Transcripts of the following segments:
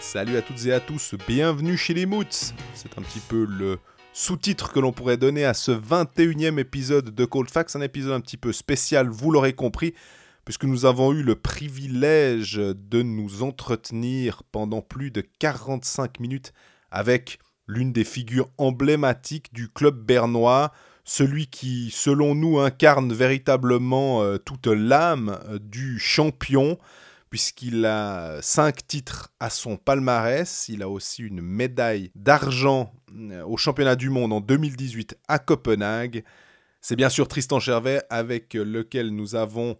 Salut à toutes et à tous, bienvenue chez les Moots. C'est un petit peu le sous-titre que l'on pourrait donner à ce 21e épisode de Cold Facts, un épisode un petit peu spécial, vous l'aurez compris, puisque nous avons eu le privilège de nous entretenir pendant plus de 45 minutes avec l'une des figures emblématiques du club bernois, celui qui, selon nous, incarne véritablement euh, toute l'âme euh, du champion, puisqu'il a cinq titres à son palmarès. Il a aussi une médaille d'argent euh, au championnat du monde en 2018 à Copenhague. C'est bien sûr Tristan Chervet avec lequel nous avons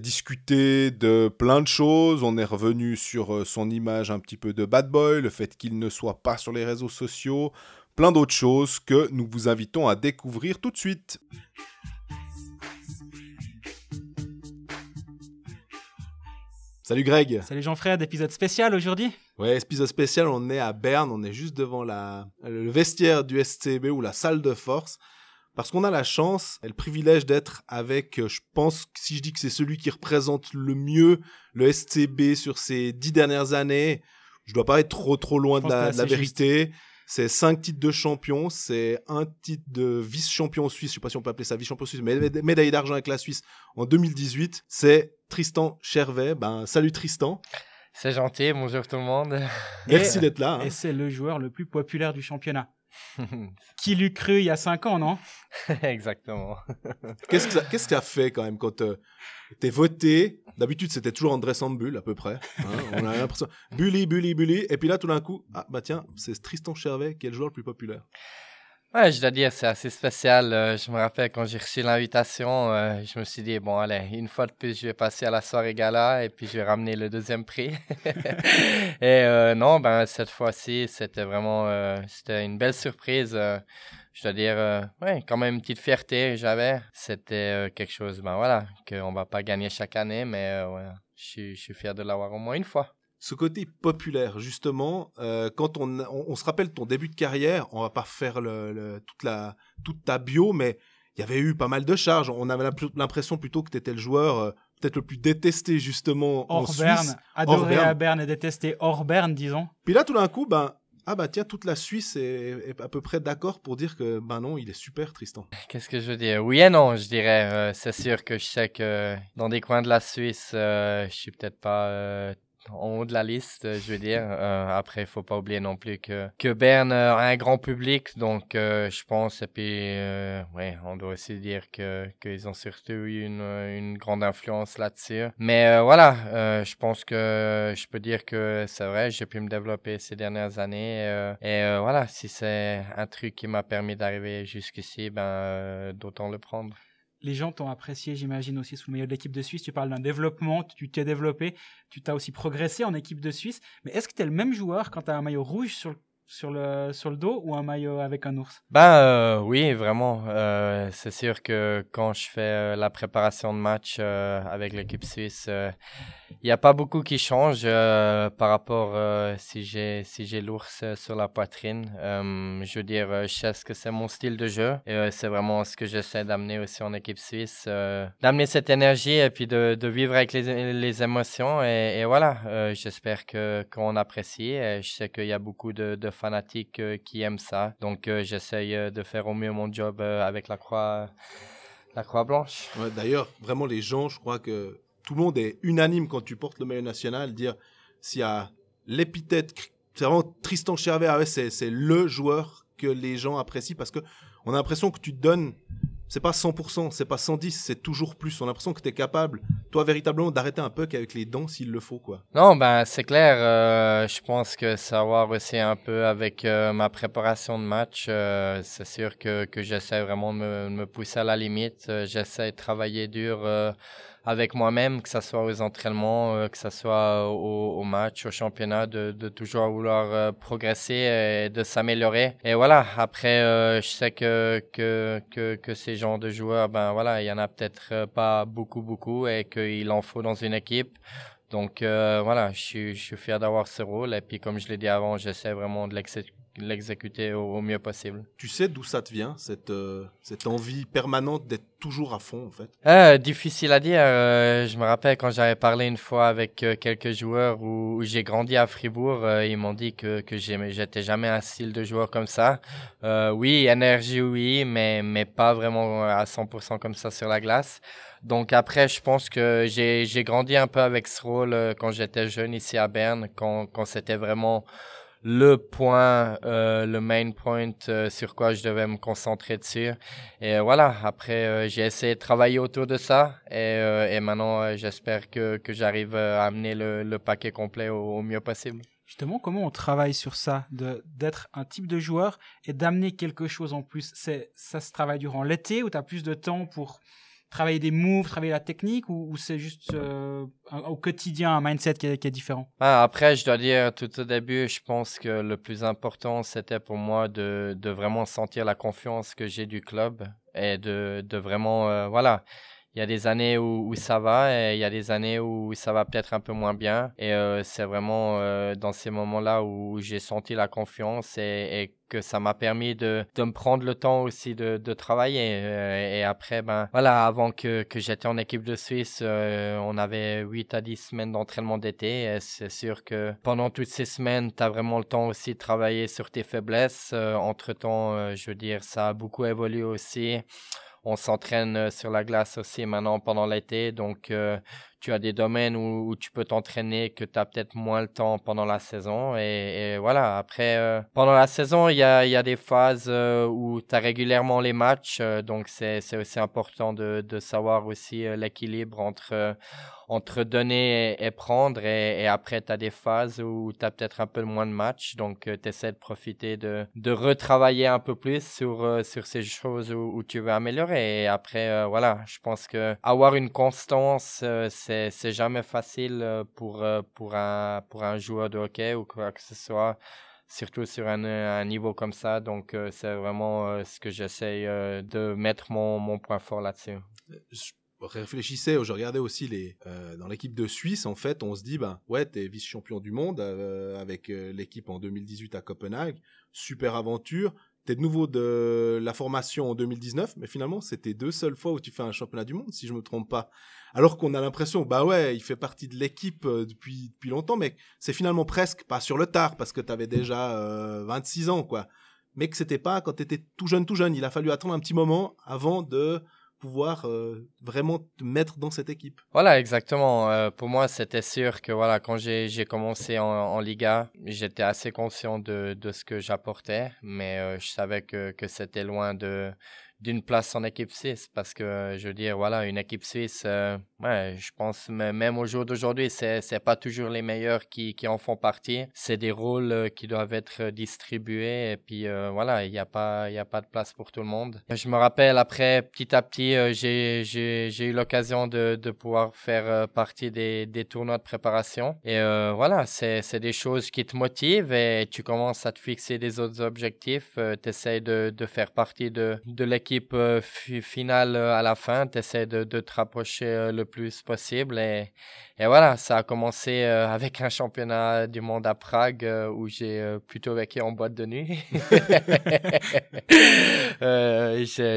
discuté de plein de choses. On est revenu sur son image un petit peu de bad boy, le fait qu'il ne soit pas sur les réseaux sociaux, plein d'autres choses que nous vous invitons à découvrir tout de suite. Salut Greg. Salut Jean-Fred, épisode spécial aujourd'hui? Ouais, épisode spécial, on est à Berne, on est juste devant la, le vestiaire du SCB ou la salle de force. Parce qu'on a la chance et le privilège d'être avec, euh, je pense, que si je dis que c'est celui qui représente le mieux le SCB sur ces dix dernières années, je dois pas être trop trop loin de la, de vérité. C'est cinq titres de champion, c'est un titre de vice-champion suisse, je sais pas si on peut appeler ça vice-champion suisse, mais mé- médaille d'argent avec la Suisse en 2018. C'est Tristan Chervet. Ben, salut Tristan. C'est gentil, bonjour tout le monde. Merci d'être là. hein. Et c'est le joueur le plus populaire du championnat. Qui l'eut cru il y a 5 ans, non? Exactement. Qu'est-ce que ça, qu'est-ce que fait quand même quand euh, t'es voté? D'habitude, c'était toujours André Sambul à peu près. hein, on a l'impression Bully, Bully, Bully. Et puis là, tout d'un coup, ah bah tiens, c'est Tristan Chervet qui est le joueur le plus populaire. Ouais, je dois dire, c'est assez spécial. Euh, je me rappelle quand j'ai reçu l'invitation, euh, je me suis dit, bon, allez, une fois de plus, je vais passer à la soirée gala et puis je vais ramener le deuxième prix. et euh, non, ben, cette fois-ci, c'était vraiment, c'était une belle surprise. je dois dire, ouais, quand même une petite fierté que j'avais. C'était quelque chose, ben voilà, qu'on va pas gagner chaque année, mais ouais, je suis fier de l'avoir au moins une fois. Ce côté populaire, justement, euh, quand on, on, on se rappelle ton début de carrière, on va pas faire le, le- toute, la, toute ta bio, mais il y avait eu pas mal de charges. On avait l'imp- l'impression plutôt que tu étais le joueur euh, peut-être le plus détesté, justement, en Hors Suisse. Berne, adoré Berne. à Berne et détesté hors Berne, disons. Puis là, tout d'un coup, ben, ah bah tiens, toute la Suisse est, est à peu près d'accord pour dire que, ben non, il est super, Tristan. Qu'est-ce que je veux dire? Oui et non, je dirais. Euh, c'est sûr que je sais que dans des coins de la Suisse, euh, je suis peut-être pas euh, en haut de la liste, euh, je veux dire. Euh, après, faut pas oublier non plus que, que Berne euh, a un grand public, donc euh, je pense, et puis, euh, ouais, on doit aussi dire que qu'ils ont surtout eu une, une grande influence là-dessus. Mais euh, voilà, je pense que je peux dire que c'est vrai, j'ai pu me développer ces dernières années. et voilà, si c'est un truc qui m'a permis d'arriver jusqu'ici, ben, d'autant le prendre. Les gens t'ont apprécié, j'imagine, aussi sous le maillot de l'équipe de Suisse. Tu parles d'un développement, tu t'es développé, tu t'as aussi progressé en équipe de Suisse. Mais est-ce que tu es le même joueur quand tu as un maillot rouge sur le, sur, le, sur le dos ou un maillot avec un ours? Ben oui, vraiment. Euh, c'est sûr que quand je fais euh, la préparation de match avec l'équipe suisse, il n'y a pas beaucoup qui change euh, par rapport euh, si j'ai si j'ai l'ours euh, sur la poitrine. Euh, je veux dire, je sais ce que c'est mon style de jeu et c'est vraiment ce que j'essaie d'amener aussi en équipe suisse, d'amener cette énergie et puis de, de vivre avec les, les émotions et, voilà. J'espère que qu'on apprécie. Je sais qu'il y a beaucoup de, de fanatiques qui aiment ça, donc euh, de faire au mieux mon job avec la croix la croix blanche. D'ailleurs, vraiment, les gens, je crois que tout le monde est unanime quand tu portes le maillot national, dire s'il y a l'épithète, c'est vraiment Tristan Chervet, ah ouais, c'est le joueur que les gens apprécient parce que on a l'impression que tu te donnes, c'est pas 100%, c'est pas 110, c'est toujours plus. On a l'impression que tu es capable, toi, véritablement, d'arrêter un puck avec les dents s'il le faut, quoi. Non, ben c'est clair. euh, je pense que ça va voir aussi un peu avec euh, ma préparation de match. euh, c'est sûr que, que j'essaie vraiment de me, me pousser à la limite. J'essaie de travailler dur avec moi-même, que ce soit aux entraînements, euh, que ce soit au, au match, au championnat, de, de toujours vouloir euh, progresser et de s'améliorer. Et voilà, après, euh, je sais que, que, que, que ces genres de joueurs, ben voilà, il y en a peut-être euh, pas beaucoup, beaucoup et qu'il en faut dans une équipe. Donc euh, voilà, je je suis fier d'avoir ce rôle et puis comme je l'ai dit avant, j'essaie vraiment de l'exé- l'exécuter au, mieux possible. Tu sais d'où ça te vient, cette, euh, cette envie permanente d'être toujours à fond, en fait? Euh, Difficile à dire. Euh, je me rappelle quand j'avais parlé une fois avec quelques joueurs où, j'ai grandi à Fribourg, ils m'ont dit que, que j'étais jamais un style de joueur comme ça. oui, énergie, oui, mais, mais pas vraiment à 100% comme ça sur la glace. Donc après, je pense que j'ai grandi un peu avec ce rôle quand j'étais jeune ici à Berne, quand, quand c'était vraiment le point, euh, le main point euh, sur quoi je devais me concentrer dessus. Et euh, voilà, après, j'ai essayé de travailler autour de ça et, et maintenant, j'espère que, que j'arrive à amener le, le paquet complet au, mieux possible. Justement, comment on travaille sur ça, d'être un type de joueur et d'amener quelque chose en plus? Ça se travaille durant l'été où tu as plus de temps pour travailler des moves, travailler la technique ou, c'est juste euh, au quotidien un mindset qui est, différent? Ah, Après, je dois dire, tout au début, je pense que le plus important, c'était pour moi de, de, vraiment sentir la confiance que j'ai du club et de, de vraiment, euh, voilà, il y a des années où, où, ça va et il y a des années où ça va peut-être un peu moins bien. Et euh, c'est vraiment euh, dans ces moments-là où j'ai senti la confiance et, et que ça m'a permis de, de, me prendre le temps aussi de, de travailler. Euh, et après, ben voilà, avant que, que j'étais en équipe de Suisse, on avait 8 à 10 semaines d'entraînement d'été. Et c'est sûr que pendant toutes ces semaines, tu as vraiment le temps aussi de travailler sur tes faiblesses. Entre-temps, je veux dire, ça a beaucoup évolué aussi on s'entraîne euh, sur la glace aussi maintenant pendant l'été. Donc, euh, tu as des domaines où, tu peux t'entraîner que tu as peut-être moins le temps pendant la saison. Et, voilà, après, euh, pendant la saison, il y a, y a, des phases où tu as régulièrement les matchs. donc, c'est aussi important de, de savoir aussi l'équilibre entre entre donner et, prendre. Et, après, tu as des phases où tu as peut-être un peu moins de matchs. Donc, euh, tu essaies de profiter de, de retravailler un peu plus sur, euh, sur ces choses où, tu veux améliorer. Et après, euh, voilà, je pense que avoir une constance, c'est jamais facile pour, pour, un, pour un joueur de hockey ou quoi que ce soit surtout sur un, un, niveau comme ça. Donc, c'est vraiment ce que j'essaye de mettre mon, mon point fort là-dessus réfléchissais, je regardais aussi les euh, dans l'équipe de Suisse en fait, on se dit ben ouais, t'es vice-champion du monde euh, avec euh, l'équipe en 2018 à Copenhague, super aventure. De nouveau de la formation en 2019, mais finalement c'était deux seules fois où tu fais un championnat du monde, si je me trompe pas. Alors qu'on a l'impression, bah ouais, il fait partie de l'équipe depuis depuis longtemps, mais c'est finalement presque pas sur le tard parce que t'avais déjà 26 ans quoi. Mais que c'était pas quand t'étais tout jeune, tout jeune. Il a fallu attendre un petit moment avant de pouvoir euh, vraiment te mettre dans cette équipe. Voilà, exactement. Euh, pour moi, c'était sûr que voilà, quand j'ai commencé en, Liga, j'étais assez conscient de, de ce que j'apportais, mais euh, je savais que, que c'était loin de d'une place en équipe suisse parce que je veux dire voilà une équipe suisse euh, ouais je pense même au jour d'aujourd'hui c'est c'est pas toujours les meilleurs qui qui en font partie. C'est des rôles euh, qui doivent être distribués et puis euh, voilà il y a pas il y a pas de place pour tout le monde. Je me rappelle après petit à petit j'ai j'ai j'ai eu l'occasion de de pouvoir faire partie des des tournois de préparation et voilà c'est c'est des choses qui te motivent et tu commences à te fixer des autres objectifs tu essaies de de faire partie de de l'équipe équipe euh, finale euh, à la fin, tu essaies de, de, te rapprocher euh, le plus possible. Et, et, voilà, ça a commencé avec un championnat du monde à Prague où j'ai plutôt vécu en boîte de nuit.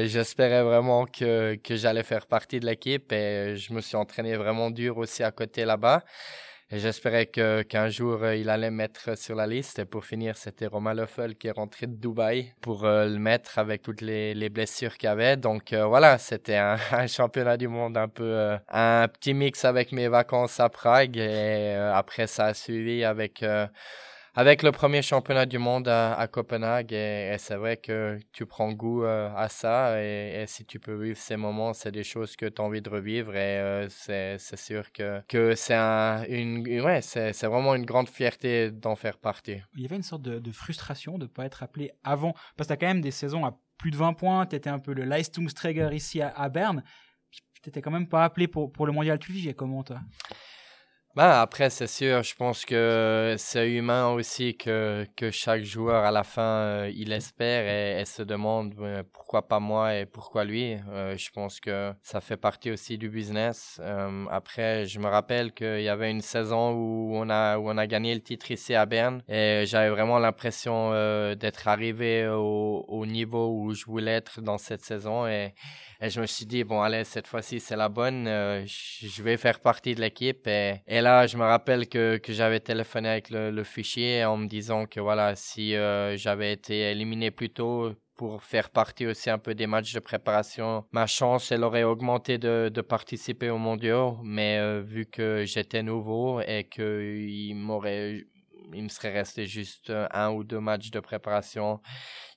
J'espérais vraiment que, que j'allais faire partie de l'équipe et je me suis entraîné vraiment dur aussi à côté là-bas. J'espérais que, qu'un jour, euh, il allait mettre sur la liste. Et pour finir, c'était Romain Leffel qui est rentré de Dubaï pour euh, le mettre avec toutes les, les blessures qu'il avait. Donc euh, voilà, c'était un, un, championnat du monde un peu, un petit mix avec mes vacances à Prague. Et après, ça a suivi avec avec le premier championnat du monde à, Copenhague, et, c'est vrai que tu prends goût euh, à ça, et, si tu peux vivre ces moments, c'est des choses que tu as envie de revivre, et euh, c'est, sûr que, c'est, ouais, vraiment une grande fierté d'en faire partie. Il y avait une sorte de, frustration de ne pas être appelé avant, parce que tu as quand même des saisons à plus de 20 points, tu étais un peu le Leistungsträger ici à, Berne, tu n'étais quand même pas appelé pour, pour le mondial, tu le vivais comment toi? Ben, après, c'est sûr, je pense que c'est humain aussi que, que chaque joueur, à la fin, euh, il espère et, se demande euh, pourquoi pas moi et pourquoi lui. Euh, je pense que ça fait partie aussi du business. après, je me rappelle qu'il y avait une saison où on, a, où on a gagné le titre ici à Berne et j'avais vraiment l'impression d'être arrivé au, au niveau où je voulais être dans cette saison et et je me suis dit, bon, allez, cette fois-ci, c'est la bonne. Je vais faire partie de l'équipe. Et, et, là, je me rappelle que, que j'avais téléphoné avec le, fichier en me disant que voilà, si euh, j'avais été éliminé plus tôt pour faire partie aussi un peu des matchs de préparation, ma chance, elle aurait augmenté de, de participer aux mondiaux. Mais euh, vu que j'étais nouveau et qu'il m'aurait il me serait resté juste un ou deux matchs de préparation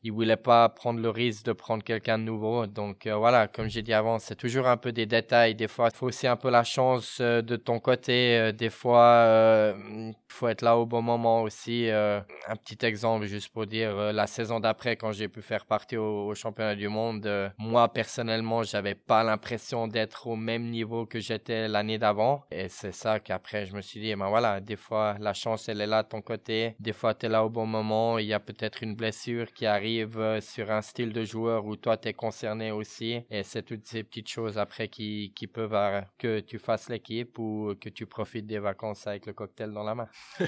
il voulait pas prendre le risque de prendre quelqu'un de nouveau. Donc euh, voilà, comme j'ai dit avant, c'est toujours un peu des détails. Des fois, il faut aussi un peu la chance euh, de ton côté. Euh, des fois, il faut être là au bon moment aussi. un petit exemple, juste pour dire, la saison d'après, quand j'ai pu faire partie au, championnat du monde, moi personnellement, j'avais pas l'impression d'être au même niveau que j'étais l'année d'avant. Et c'est ça qu'après, je me suis dit, ben voilà, des fois, la chance, elle est là de ton côté. Des fois, tu es là au bon moment. Il y a peut-être une blessure qui arrive euh, sur un style de joueur où toi tu es concerné aussi et c'est toutes ces petites choses après qui, qui peuvent euh, que tu fasses l'équipe ou que tu profites des vacances avec le cocktail dans la main.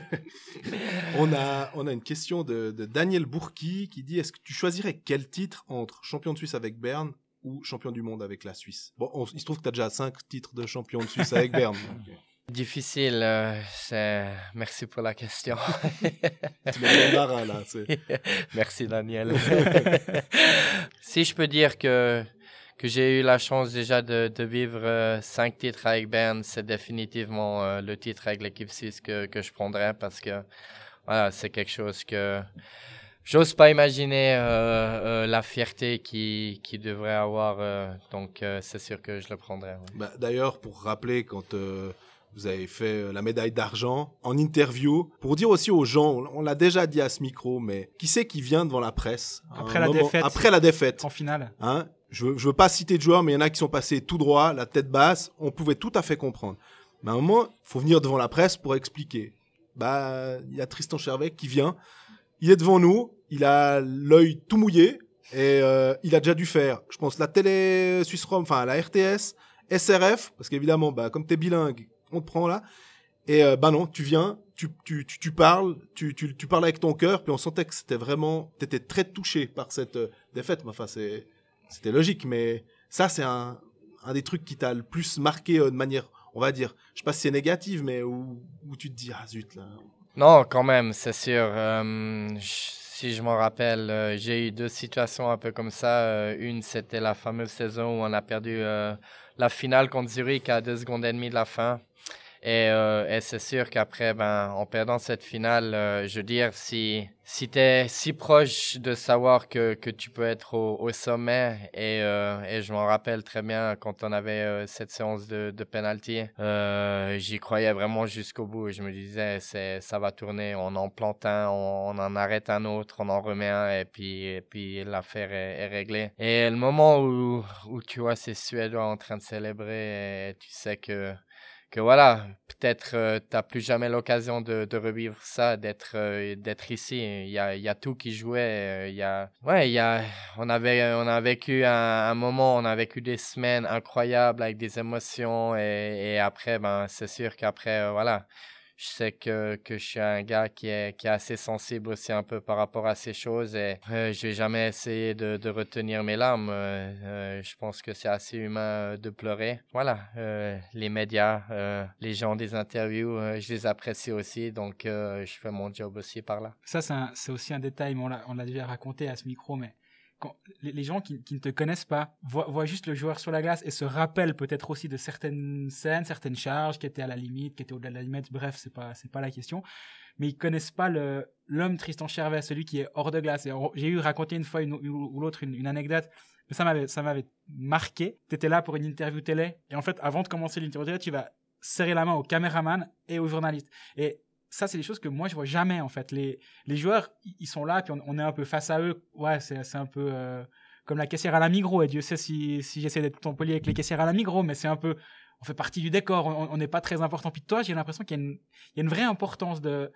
on, a, on a une question de, Daniel Bourki qui dit est-ce que tu choisirais quel titre entre champion de Suisse avec Berne ou champion du monde avec la Suisse? Bon, il se trouve que tu as déjà cinq titres de champion de Suisse avec Berne. Difficile, euh, merci pour la question. tu là. merci Daniel. si je peux dire que que j'ai eu la chance déjà de, de vivre euh, cinq titres avec Bern, c'est définitivement euh, le titre avec l'équipe 6 que, que je prendrais parce que voilà, c'est quelque chose que j'ose pas imaginer la fierté qui, qui devrait avoir. donc c'est sûr que je le prendrais. Bah, D'ailleurs, pour rappeler quand vous avez fait euh, la médaille d'argent en interview pour dire aussi aux gens, on l'a déjà dit à ce micro, mais qui c'est qui vient devant la presse après la défaite Après la défaite. En finale. Hein je, veux, je veux pas citer de joueurs, mais il y en a qui sont passés tout droit, la tête basse. On pouvait tout à fait comprendre. Mais à un moment, faut venir devant la presse pour expliquer. Bah, il y a Tristan Chervet qui vient. Il est devant nous. Il a l'œil tout mouillé et euh, il a déjà dû faire, je pense, la télé Suisse Rome, enfin la RTS, SRF, parce qu'évidemment, bah, comme tu es bilingue, on te prend là. Et euh, bah non, tu viens, tu, tu, tu, parles, tu, tu, parles avec ton cœur, puis on sentait que c'était vraiment, t'étais très touché par cette euh, défaite. Enfin, c'est, c'était logique, mais ça, c'est un, un des trucs qui t'a le plus marqué euh, de manière, on va dire, je sais pas si c'est négative, mais où, où tu te dis, ah zut, là. Non, quand même, c'est sûr. si je m'en rappelle, j'ai eu deux situations un peu comme ça. une, c'était la fameuse saison où on a perdu la finale contre Zurich à deux secondes et demie de la fin. Et, euh, et c'est sûr qu'après, ben, en perdant cette finale, euh, je veux dire, si, si tu es si proche de savoir que, que tu peux être au, au sommet, et, euh, et je m'en rappelle très bien quand on avait euh, cette séance de, de penalty, euh, j'y croyais vraiment jusqu'au bout. Je me disais, c'est, ça va tourner, on en plante un, on, en arrête un autre, on en remet un, et puis, et puis l'affaire est, est, réglée. Et le moment où, où tu vois ces Suédois en train de célébrer, tu sais que que voilà, peut-être euh, tu n'as plus jamais l'occasion de, revivre ça, d'être euh, d'être ici. Il y a, y a tout qui jouait. Euh, il y ouais, il y a, on avait, on a vécu un, moment, on a vécu des semaines incroyables avec des émotions et, et après, ben, c'est sûr qu'après, voilà je sais que, que je suis un gars qui est, qui est assez sensible aussi un peu par rapport à ces choses et euh, je vais jamais essayer de, de retenir mes larmes. Euh, euh je pense que c'est assez humain de pleurer. Voilà, les médias, les gens des interviews, je les apprécie aussi, donc je fais mon job aussi par là. Ça, c'est aussi un détail, on l'a déjà raconté à ce micro, mais les, gens qui, ne te connaissent pas voient, juste le joueur sur la glace et se rappellent peut-être aussi de certaines scènes, certaines charges qui étaient à la limite, qui étaient au-delà de la limite. Bref, c'est pas pas la question. Mais ils connaissent pas l'homme Tristan Chervet, celui qui est hors de glace. J'ai eu raconté une fois une, ou l'autre une, anecdote, mais ça m'avait ça m'avait marqué. T'étais là pour une interview télé et en fait, avant de commencer l'interview télé, tu vas serrer la main au caméraman et au journaliste. Et ça, c'est des choses que moi, je vois jamais, en fait. Les, les joueurs, ils sont là, puis on, est un peu face à eux. Ouais, c'est un peu euh, comme la caissière à la Migros. Et Dieu sait si, si j'essaie d'être poli avec les caissières à la Migros, mais c'est un peu. on fait partie du décor, on n'est pas très important. Puis toi, j'ai l'impression qu'il y, y, a une vraie importance de,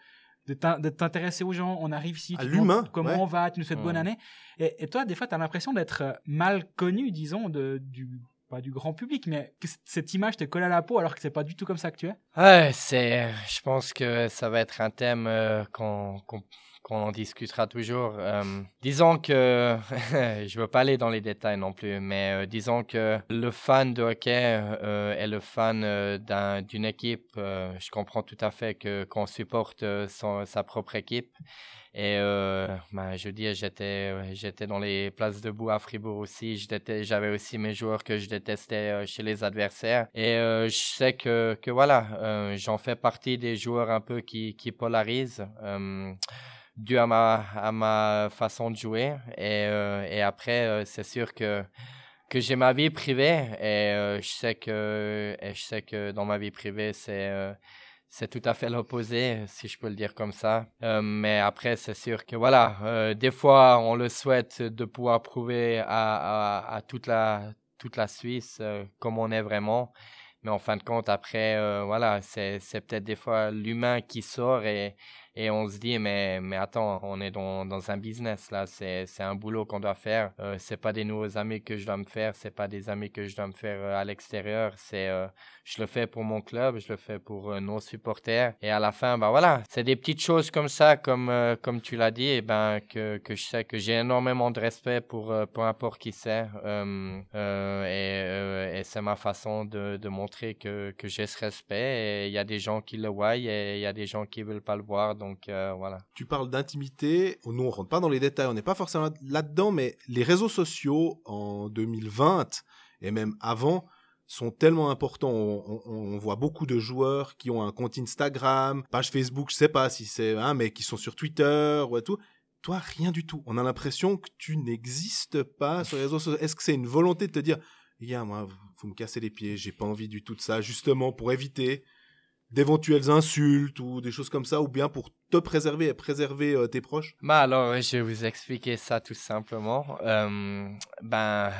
de t'intéresser aux gens. On arrive ici, à l'humain. Comment on va, tu nous souhaites bonne année. Et, et, toi, des fois, tu as l'impression d'être euh, mal connu, disons, de, du, pas du grand public, mais que cette image te colle à la peau alors que c'est pas du tout comme ça que tu es? C'est, je pense que ça va être un thème euh, qu'on qu'on en discutera toujours. Euh, disons que, je veux pas aller dans les détails non plus, mais euh, disons que le fan de hockey euh, est le fan d'une équipe. je comprends tout à fait que qu'on supporte sa propre équipe. Et ben, je veux dire, j'étais, j'étais dans les places debout à Fribourg aussi. J'avais aussi mes joueurs que je détestais chez les adversaires. Et je sais que, que voilà, j'en fais partie des joueurs un peu qui, qui polarisent dû à ma, à ma façon de jouer. Et, euh, et après, euh, c'est sûr que, que j'ai ma vie privée et euh, je, sais que, et je sais que dans ma vie privée, c'est c'est tout à fait l'opposé, si je peux le dire comme ça. mais après, c'est sûr que voilà, des fois, on le souhaite de pouvoir prouver à, à, toute, la, toute la Suisse comme on est vraiment. Mais en fin de compte, après, voilà, c'est peut-être des fois l'humain qui sort et, et on se dit mais mais attends on est dans, dans un business là. C'est un boulot qu'on doit faire. Euh, c'est pas des nouveaux amis que je dois me faire. C'est pas des amis que je dois me faire euh, à l'extérieur. C'est euh, je le fais pour mon club je le fais pour euh, nos supporters. Et à la fin ben voilà. C'est des petites choses comme ça comme comme tu l'as dit et ben que que je sais que j'ai énormément de respect pour peu importe qui c'est. Et, et c'est ma façon de de montrer que que j'ai ce respect. Et il y a des gens qui le voient. Et il y a des gens qui veulent pas le voir donc euh, voilà. Tu parles d'intimité. Nous, on rentre pas dans les détails. On n'est pas forcément là-dedans, mais les réseaux sociaux en 2020 et même avant sont tellement importants. On, voit beaucoup de joueurs qui ont un compte Instagram, page Facebook, je sais pas si c'est, hein, mais qui sont sur Twitter ou tout. Toi, rien du tout. On a l'impression que tu n'existes pas sur les réseaux sociaux. Est-ce que c'est une volonté de te dire, gars, moi, vous me cassez les pieds, j'ai pas envie du tout de ça, justement pour éviter d'éventuelles insultes ou des choses comme ça, ou bien pour te préserver et préserver euh, tes proches? Bah alors, je vais vous expliquer ça tout simplement. Euh, ben,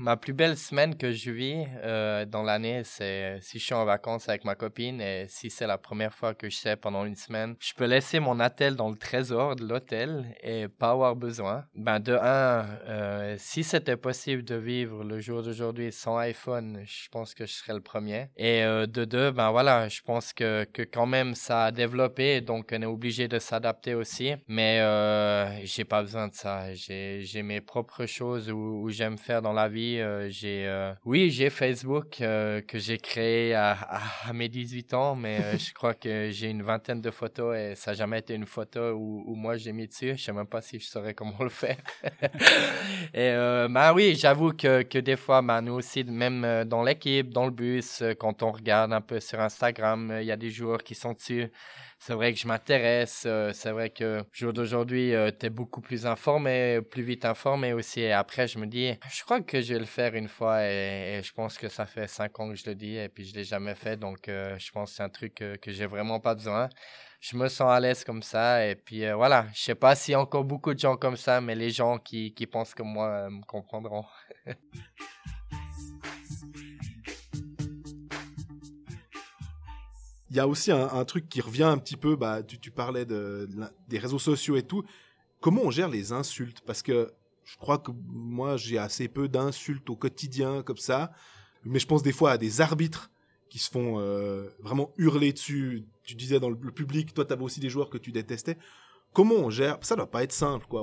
Ma plus belle semaine que je vis euh, dans l'année, c'est si je suis en vacances avec ma copine et si c'est la première fois que je sais pendant une semaine, je peux laisser mon attel dans le trésor de l'hôtel et pas avoir besoin. Ben de un, euh, si c'était possible de vivre le jour d'aujourd'hui sans iPhone, je pense que je serais le premier. Et euh, de deux, ben voilà, je pense que, que quand même ça a développé, donc on est obligé de s'adapter aussi. Mais euh, j'ai pas besoin de ça. J'ai mes propres choses où j'aime faire dans la vie euh, j'ai, euh, oui, j'ai Facebook euh, que j'ai créé à, à, mes 18 ans, mais je crois que j'ai une vingtaine de photos et ça n'a jamais été une photo où, où moi j'ai mis dessus. Je sais même pas si je saurais comment le faire. et bah oui, j'avoue que, que des fois, bah, nous aussi, même dans l'équipe, dans le bus, quand on regarde un peu sur Instagram, il y a des joueurs qui sont dessus c'est vrai que je m'intéresse. Euh, c'est vrai que jour d'aujourd'hui, euh, tu beaucoup plus informé, plus vite informé aussi. Et après, je me dis, je crois que je vais le faire une fois et, je pense que ça fait cinq ans que je le dis et puis je l'ai jamais fait. Donc, euh, je pense que c'est un truc que, j'ai vraiment pas besoin je me sens à l'aise comme ça. Et puis voilà, je sais pas s'il y a encore beaucoup de gens comme ça, mais les gens qui, qui pensent comme moi me comprendront. il y a aussi un, truc qui revient un petit peu, bah, tu, parlais de, des réseaux sociaux et tout. Comment on gère les insultes? Parce que je crois que moi, j'ai assez peu d'insultes au quotidien comme ça. Mais je pense des fois à des arbitres qui se font euh, vraiment hurler dessus. Tu disais dans le, public, toi, tu avais aussi des joueurs que tu détestais. Comment on gère? Ça doit pas être simple, quoi.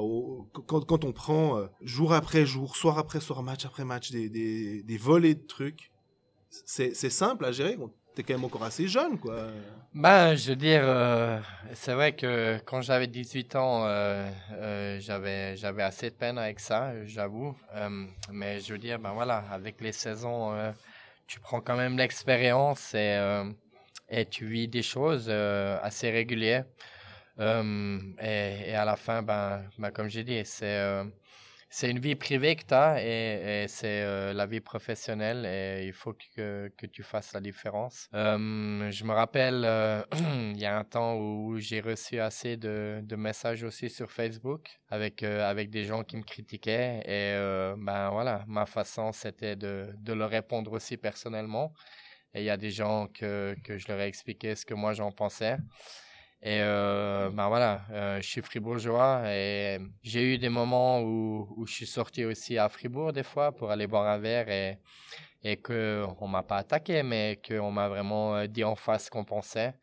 quand, quand, on prend euh, jour après jour, soir après soir, match après match, des, des, des volets de trucs, c'est simple à gérer t'es quand même encore assez jeune, quoi. Ben, je veux dire, euh, c'est vrai que quand j'avais 18 ans, euh, euh, j'avais, assez de peine avec ça, j'avoue. mais je veux dire, ben voilà, avec les saisons, tu prends quand même l'expérience et, et tu vis des choses assez régulières. Et, et, à la fin, ben, ben comme j'ai dit, c'est c'est une vie privée que tu as et, c'est euh, la vie professionnelle et il faut que, que tu fasses la différence. Euh, je me rappelle, euh, il y a un temps où j'ai reçu assez de, de, messages aussi sur Facebook avec, avec des gens qui me critiquaient et ben voilà, ma façon c'était de, de leur répondre aussi personnellement. il y a des gens que, que je leur ai expliqué ce que moi j'en pensais. Et euh, ben voilà, euh, je suis fribourgeois et j'ai eu des moments où, où je suis sorti aussi à Fribourg des fois pour aller boire un verre et, et qu'on ne m'a pas attaqué, mais qu'on m'a vraiment euh, dit en face ce qu'on pensait.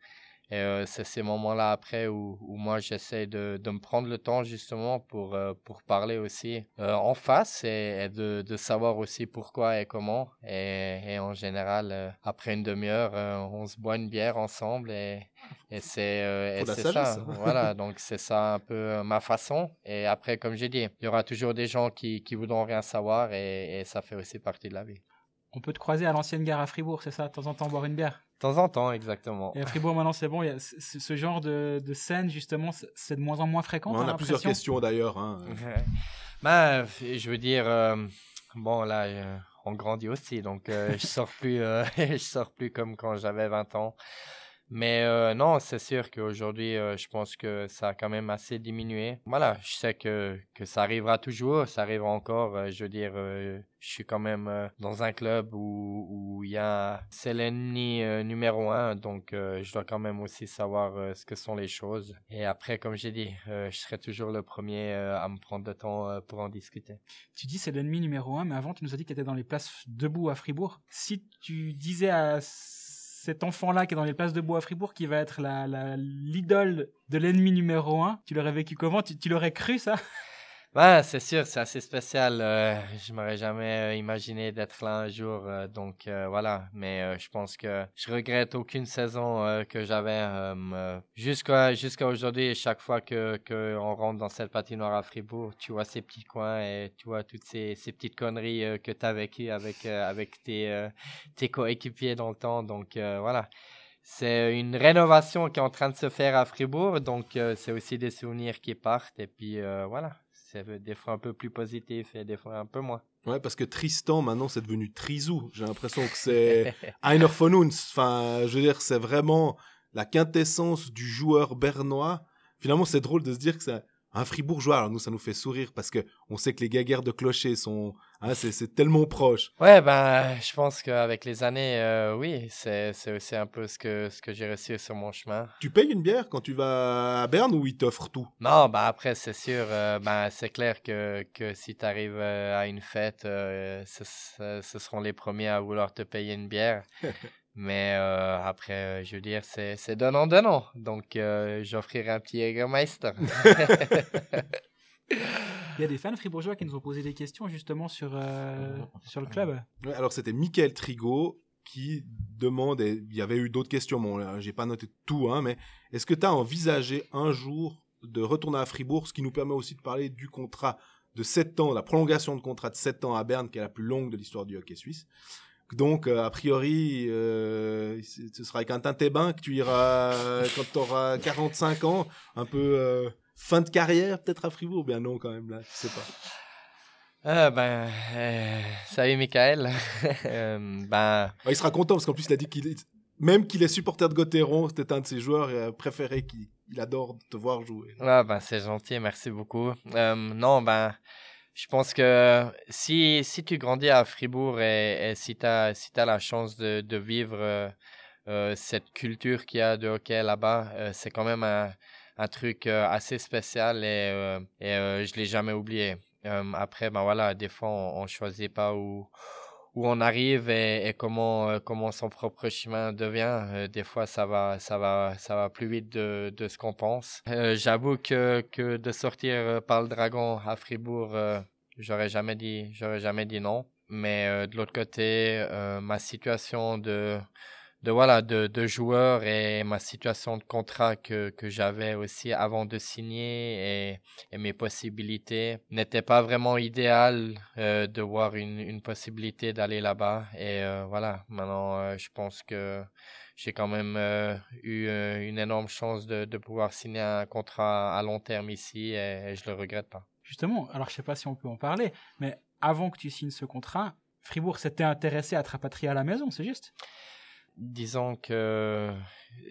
Et euh, c'est ces moments-là après où, où moi j'essaie de, de me prendre le temps justement pour, euh, pour parler aussi euh, en face et, et de, de savoir aussi pourquoi et comment. Et, et en général, après une demi-heure, on se boit une bière ensemble et, et c'est ça. voilà, donc c'est ça un peu ma façon. Et après, comme j'ai dit, il y aura toujours des gens qui, qui voudront rien savoir et, et ça fait aussi partie de la vie. On peut te croiser à l'ancienne gare à Fribourg, c'est ça, de temps en temps boire une bière. De temps en temps, exactement. Et à Fribourg, maintenant, c'est bon. il y a ce, genre de, de scène, justement, c'est- de moins en moins fréquent. on a plusieurs questions d'ailleurs. hein. Euh, je veux dire, euh, bon là, euh, on grandit aussi, donc euh, je sors plus, euh, je sors plus comme quand j'avais 20 ans. Mais euh, non, c'est sûr qu'aujourd'hui, euh, je pense que ça a quand même assez diminué. Voilà, je sais que, que ça arrivera toujours, ça arrivera encore. euh, je veux dire, euh, je suis quand même dans un club où il y a, c'est l'ennemi numéro un, donc je dois quand même aussi savoir ce que sont les choses. Et après, comme j'ai dit, je serai toujours le premier à me prendre le temps pour en discuter. Tu dis c'est l'ennemi numéro un, mais avant, tu nous as dit que tu étais dans les places debout à Fribourg. Si tu disais à cet enfant-là qui est dans les places debout à Fribourg qui va être la, la- l'idole de l'ennemi numéro un, tu l'aurais vécu comment? Tu l'aurais cru, ça? Ouais, c'est sûr, c'est assez spécial. euh, je m'aurais jamais euh, imaginé d'être là un jour, euh, donc euh, voilà. Mais euh, je pense que je regrette aucune saison euh, que j'avais jusqu'à jusqu'à aujourd'hui. Chaque fois que que on rentre dans cette patinoire à Fribourg, tu vois ces petits coins et tu vois toutes ces ces petites conneries que tu as vécues avec avec tes tes coéquipiers dans le temps. Donc voilà. C'est une rénovation qui est en train de se faire à Fribourg, donc c'est aussi des souvenirs qui partent et puis euh, voilà, c'est des fois un peu plus positif et des fois un peu moins. Ouais, parce que Tristan, maintenant, c'est devenu Trizou. J'ai l'impression que c'est Einer von uns. Enfin, je veux dire, c'est vraiment la quintessence du joueur bernois. Finalement, c'est drôle de se dire que c'est un fribourgeois. Alors nous, ça nous fait sourire parce que on sait que les gaguerres de clocher sont, hein, c'est c'est tellement proche. Ouais, ben, je pense qu'avec les années, euh, oui, c'est c'est aussi un peu ce que ce que j'ai reçu sur mon chemin. Tu payes une bière quand tu vas à Berne ou ils t'offrent tout? Non, ben après, c'est sûr, euh, ben, c'est clair que, que si tu arrives à une fête, euh, ce- ce seront les premiers à vouloir te payer une bière. Mais euh, après, euh, je veux dire, c'est c'est donnant-donnant. Donc, euh, j'offrirai un petit Jägermeister. Il y a des fans fribourgeois qui nous ont posé des questions justement sur, euh, sur le club. Ouais, alors c'était Michael Trigo qui demande, et il y avait eu d'autres questions, bon, là, j'ai pas noté tout, hein, mais est-ce que tu as envisagé un jour de retourner à Fribourg, ce qui nous permet aussi de parler du contrat de 7 ans, la prolongation de contrat de 7 ans à Berne, qui est la plus longue de l'histoire du hockey suisse? Donc, euh, a priori, euh, ce sera avec un Tintébain que tu iras euh, quand tu auras 45 ans, un peu euh, fin de carrière peut-être à Fribourg. Bien non, quand même, là, je sais pas. Ah, ben, euh, salut Michael. Euh, ben, il sera content parce qu'en plus, il a dit qu'il est... Même qu'il est supporter de Gauthieron, c'était un de ses joueurs euh, préférés qu'il il adore te voir jouer. Ouais, ben, c'est gentil, merci beaucoup. Euh, non, ben, je pense que si, si tu grandis à Fribourg et, et si tu as, si t'as la chance de, de vivre euh, euh, cette culture qu'il y a de hockey là-bas, euh, c'est quand même un, un truc euh, assez spécial et, euh, et je l'ai jamais oublié. Après, ben voilà, des fois, on, on choisit pas où, où on arrive et, euh, comment son propre chemin devient. Euh, des fois, ça va, plus vite de, ce qu'on pense. Euh, J'avoue que, de sortir par le Dragon à Fribourg, j'aurais jamais dit, non. Mais de l'autre côté, ma situation de, de voilà, de, de et ma situation de contrat que, que j'avais aussi avant de signer et, mes possibilités n'étaient pas vraiment idéales euh, de voir une, une possibilité d'aller là-bas. Et euh, voilà, maintenant, euh, je pense que j'ai quand même eu une énorme chance de, de pouvoir signer un contrat à long terme ici et, et je le regrette pas. Justement, alors je sais pas si on peut en parler, mais avant que tu signes ce contrat, Fribourg s'était intéressé à te rapatrier à la maison, c'est juste? Disons que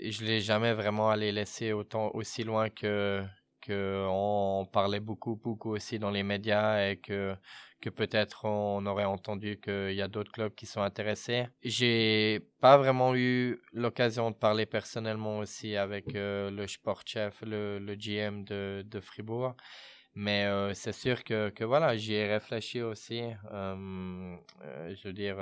je l'ai jamais vraiment allé laisser autant aussi loin que que parlait beaucoup, beaucoup aussi dans les médias et que que peut-être on aurait entendu qu'il y a d'autres clubs qui sont intéressés. J'ai pas vraiment eu l'occasion de parler personnellement aussi avec euh, le sportchef, le, le GM de, de Fribourg. Mais euh, c'est sûr que, que voilà, j'y ai réfléchi aussi. Euh, je veux dire,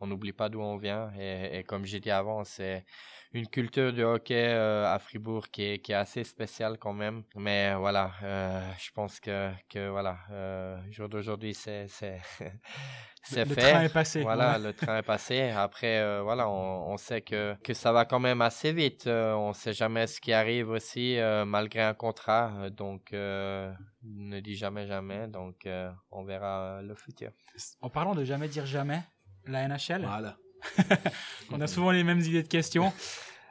on n'oublie pas d'où on vient. Et, et comme j'ai dit avant, c'est une culture de hockey euh, à Fribourg qui est, qui est assez spéciale quand même. Mais voilà, euh, je pense que, que voilà, euh, jour d'aujourd'hui, c'est c'est c'est fait. Le train est passé. Voilà, le train est passé. Après, voilà, on, on, sait que, que ça va quand même assez vite. On sait jamais ce qui arrive aussi malgré un contrat. Donc, ne dis jamais jamais. Donc, on verra le futur. En parlant de jamais dire jamais, la NHL. Voilà. on a souvent les mêmes idées de questions.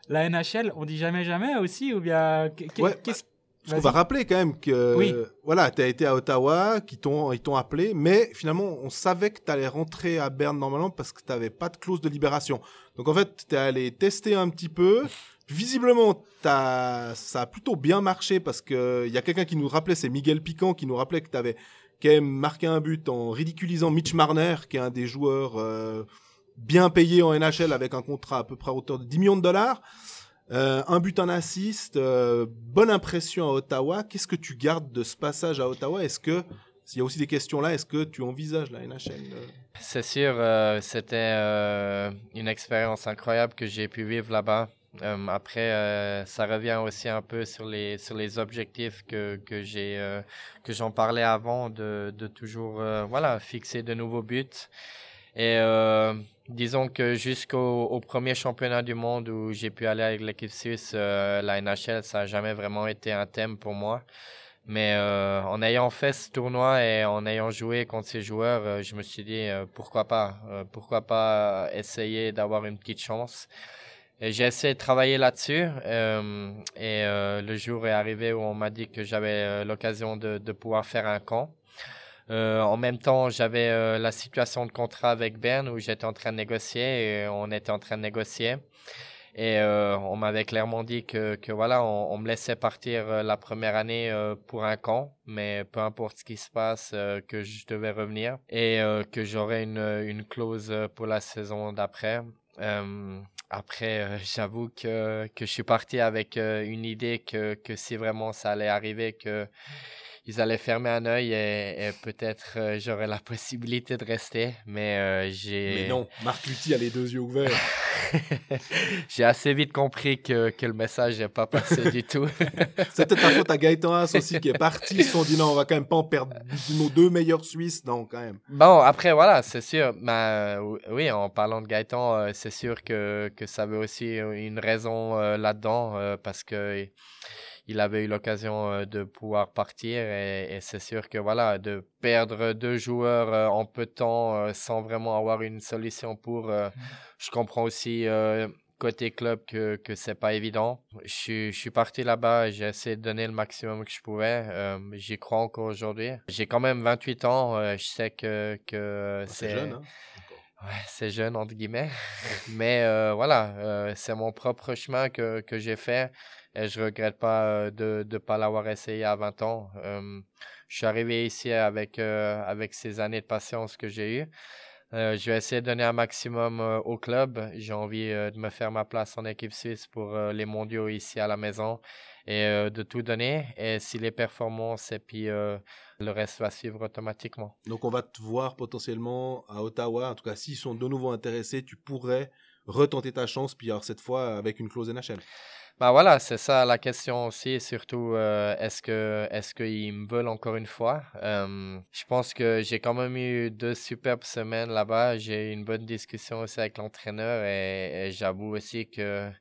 La NHL, on dit jamais jamais aussi ou bien ouais, qu'est-ce qu'on va rappeler quand même que oui. voilà, tu as été à Ottawa, qui t'ont ils t'ont appelé, mais finalement on savait que tu allais rentrer à Berne normalement parce que tu n'avais pas de clause de libération. Donc en fait, tu es allé tester un petit peu. Visiblement, as, ça a plutôt bien marché parce que il y a quelqu'un qui nous rappelait, c'est Miguel Piquant qui nous rappelait que tu avais quand même marqué un but en ridiculisant Mitch Marner, qui est un des joueurs euh, bien payé en NHL avec un contrat à peu près à hauteur de 10 millions de dollars. Euh, un but, un assist, euh, bonne impression à Ottawa. Qu'est-ce que tu gardes de ce passage à Ottawa? Est-ce que, s'il y a aussi des questions là, est-ce que tu envisages la NHL C'est sûr, c'était une expérience incroyable que j'ai pu vivre là-bas. Euh, après, ça revient aussi un peu sur les sur les objectifs que que j'ai que j'en parlais avant de de toujours voilà fixer de nouveaux buts et Disons que jusqu'au au premier championnat du monde où j'ai pu aller avec l'équipe suisse, euh, la NHL, ça n'a jamais vraiment été un thème pour moi. Mais euh, en ayant fait ce tournoi et en ayant joué contre ces joueurs, euh, je me suis dit euh, pourquoi pas, euh, pourquoi pas essayer d'avoir une petite chance. Et j'ai essayé de travailler là-dessus. Euh, et le jour est arrivé où on m'a dit que j'avais l'occasion de, pouvoir faire un camp. Euh, en même temps, j'avais euh, la situation de contrat avec Berne où j'étais en train de négocier et on était en train de négocier. Et euh, on m'avait clairement dit que, que voilà, on, me laissait partir euh, la première année euh, pour un camp, mais peu importe ce qui se passe, euh, que je devais revenir et que j'aurais une, une clause pour la saison d'après. Après, j'avoue que, que je suis parti avec une idée que, que si vraiment ça allait arriver, que ils allaient fermer un œil et, et peut-être euh, j'aurais la possibilité de rester, mais euh, j'ai. Mais non, Marc Lutti a les deux yeux ouverts. j'ai assez vite compris que, que le message n'est pas passé du tout. C'était ta faute à Gaëtan Haas aussi qui est parti. Ils se sont dit non, on va quand même pas en perdre nos deux meilleurs Suisses, non, quand même. Bon, après, voilà, c'est sûr. Euh, oui, en parlant de Gaëtan, euh, c'est sûr que, que ça veut aussi une raison là-dedans parce que il avait eu l'occasion euh, de pouvoir partir et, et c'est sûr que voilà de perdre deux joueurs euh, en peu de temps euh, sans vraiment avoir une solution pour mmh. je comprends aussi côté club que que c'est pas évident. Je suis je suis parti là-bas j'ai essayé de donner le maximum que je pouvais j'y crois encore aujourd'hui. J'ai quand même 28 ans je sais que que c'est jeune hein Ouais, c'est jeune entre guillemets, mais euh, voilà, c'est mon propre chemin que que j'ai fait et je regrette pas euh, de de pas l'avoir essayé à 20 ans. Euh, je suis arrivé ici avec euh, avec ces années de patience que j'ai eues. Euh, je vais essayer de donner un maximum au club. J'ai envie de me faire ma place en équipe suisse pour les mondiaux ici à la maison et de tout donner. Et si les performances et puis le reste va suivre automatiquement. Donc on va te voir potentiellement à Ottawa. En tout cas, s'ils sont de nouveau intéressés, tu pourrais retenter ta chance, puis alors cette fois avec une clause NHL. Bah voilà, c'est ça la question aussi, surtout euh, est-ce que est-ce qu'ils me veulent encore une fois? Euh, je pense que j'ai quand même eu deux superbes semaines là-bas. J'ai eu une bonne discussion aussi avec l'entraîneur et, et j'avoue aussi que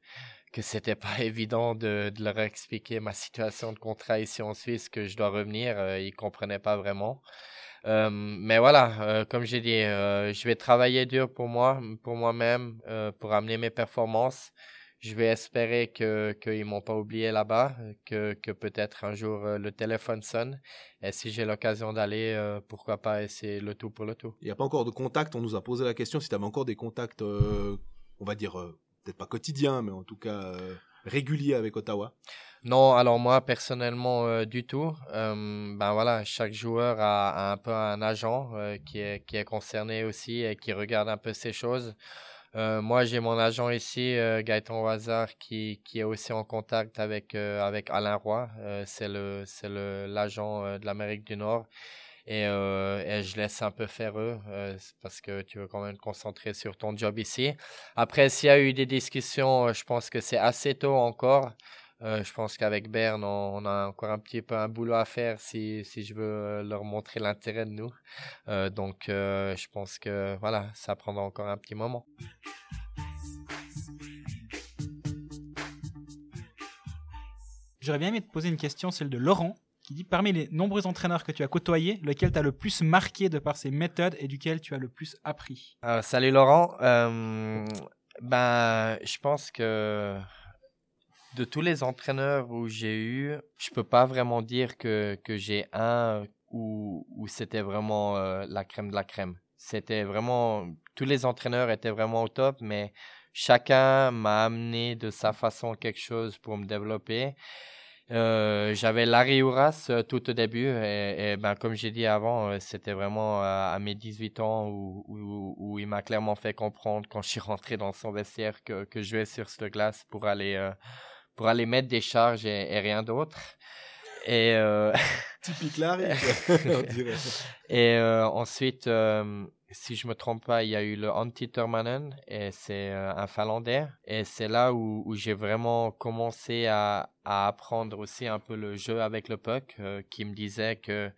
que c'était pas évident de, de, leur expliquer ma situation de contrat ici en Suisse, que je dois revenir. Euh, ils comprenaient pas vraiment. Euh, mais voilà, euh, comme j'ai dit, euh, je vais travailler dur pour moi, pour moi-même, euh, pour amener mes performances. Je vais espérer que qu'ils m'ont pas oublié là-bas, que que peut-être un jour euh, le téléphone sonne. Et si j'ai l'occasion d'aller, pourquoi pas essayer le tout pour le tout. Il n'y a pas encore de contact. On nous a posé la question si tu avais encore des contacts, on va dire peut-être pas quotidien, mais en tout cas euh, régulier avec Ottawa non, alors moi personnellement euh, du tout. Euh, ben voilà, chaque joueur a, un peu un agent euh, qui, est, qui est concerné aussi et qui regarde un peu ces choses. Moi j'ai mon agent ici, Gaëtan Wazar, qui, qui est aussi en contact avec, avec Alain Roy. c'est le c'est l'agent de l'Amérique du Nord. Et, et, je laisse un peu faire eux parce que tu veux quand même te concentrer sur ton job ici. Après, s'il y a eu des discussions, je pense que c'est assez tôt encore. Euh, je pense qu'avec Berne, on, a encore un petit peu un boulot à faire si, si je veux euh, leur montrer l'intérêt de nous. Euh, donc, je pense que voilà, ça prendra encore un petit moment. J'aurais bien aimé te poser une question, celle de Laurent, qui dit parmi les nombreux entraîneurs que tu as côtoyés, lequel t'a le plus marqué de par ses méthodes et duquel tu as le plus appris? Salut Laurent. ben, je pense que de tous les entraîneurs où j'ai eu, je peux pas vraiment dire que, que j'ai un où, c'était vraiment euh, la crème de la crème. C'était vraiment, tous les entraîneurs étaient vraiment au top, mais chacun m'a amené de sa façon quelque chose pour me développer. Euh, j'avais Larry Uras euh, tout au début et, ben, comme j'ai dit avant, c'était vraiment à mes 18 ans où, où, il m'a clairement fait comprendre quand je suis rentré dans son vestiaire que, que je jouais sur cette glace pour aller pour aller mettre des charges et, rien d'autre. Et euh... typique Larry, Et euh, ensuite, euh, si je me trompe pas, il y a eu le Antti Turmanen et c'est euh, un Finlandais. Et c'est là où, où j'ai vraiment commencé à, à, apprendre aussi un peu le jeu avec le puck, qui me disait que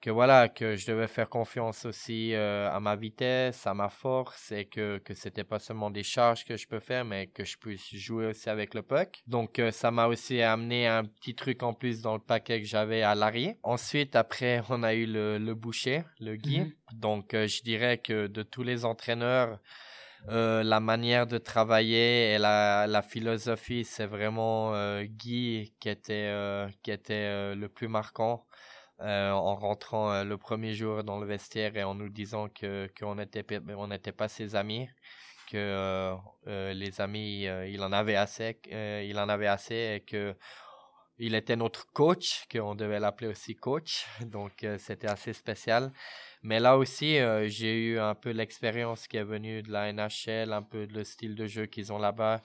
que voilà que je devais faire confiance aussi euh, à ma vitesse, à ma force et que que c'était pas seulement des charges que je peux faire mais que je puisse jouer aussi avec le puck. Donc euh, ça m'a aussi amené un petit truc en plus dans le paquet que j'avais à l'arrière. Ensuite après on a eu le, le boucher, le Guy. Mhm. Donc euh, je dirais que de tous les entraîneurs la manière de travailler et la, la philosophie, c'est vraiment Guy qui était, qui était le plus marquant. Euh, en rentrant euh, le premier jour dans le vestiaire et en nous disant que qu'on n'était on n'était pas ses amis que euh, les amis il en avait assez il en avait assez et que il était notre coach qu'on devait l'appeler aussi coach. Donc c'était assez spécial. Mais là aussi j'ai eu un peu l'expérience qui est venue de la NHL un peu le style de jeu qu'ils ont là-bas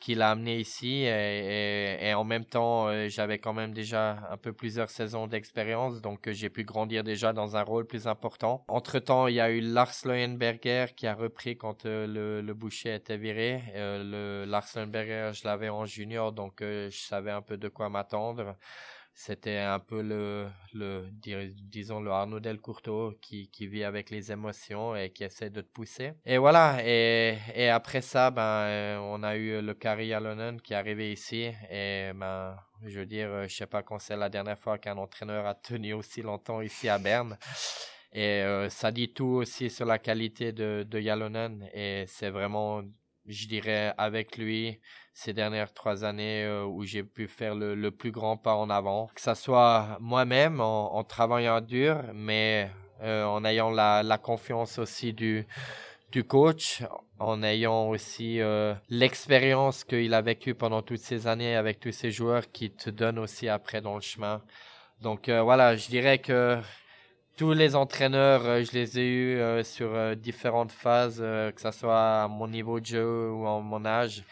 qui l'a amené ici et, en même temps euh, j'avais quand même déjà un peu plusieurs saisons d'expérience donc euh, j'ai pu grandir déjà dans un rôle plus important. Entre temps il y a eu Lars Leuenberger qui a repris quand euh, le, le boucher était viré. le Lars Leuenberger je l'avais en junior donc je savais un peu de quoi m'attendre c'était un peu le, le disons le Arnaud Delcourteau qui, qui vit avec les émotions et qui essaie de te pousser. Et voilà, et, et après ça, ben, euh, on a eu le Kari Alonen qui est arrivé ici et ben, je veux dire, je sais pas quand c'est la dernière fois qu'un entraîneur a tenu aussi longtemps ici à Berne. Et euh, ça dit tout aussi sur la qualité de, de Yalonen et c'est vraiment, je dirais, avec lui, ces dernières trois années euh, où j'ai pu faire le, plus grand pas en avant. Que ça soit moi-même en, travaillant dur, mais euh, en ayant la, la, confiance aussi du, du coach, en ayant aussi euh, l'expérience qu'il a vécu pendant toutes ces années avec tous ces joueurs qui te donnent aussi après dans le chemin. Donc voilà, je dirais que tous les entraîneurs, je les ai eus sur différentes phases, que ce soit à mon niveau de jeu ou à mon âge.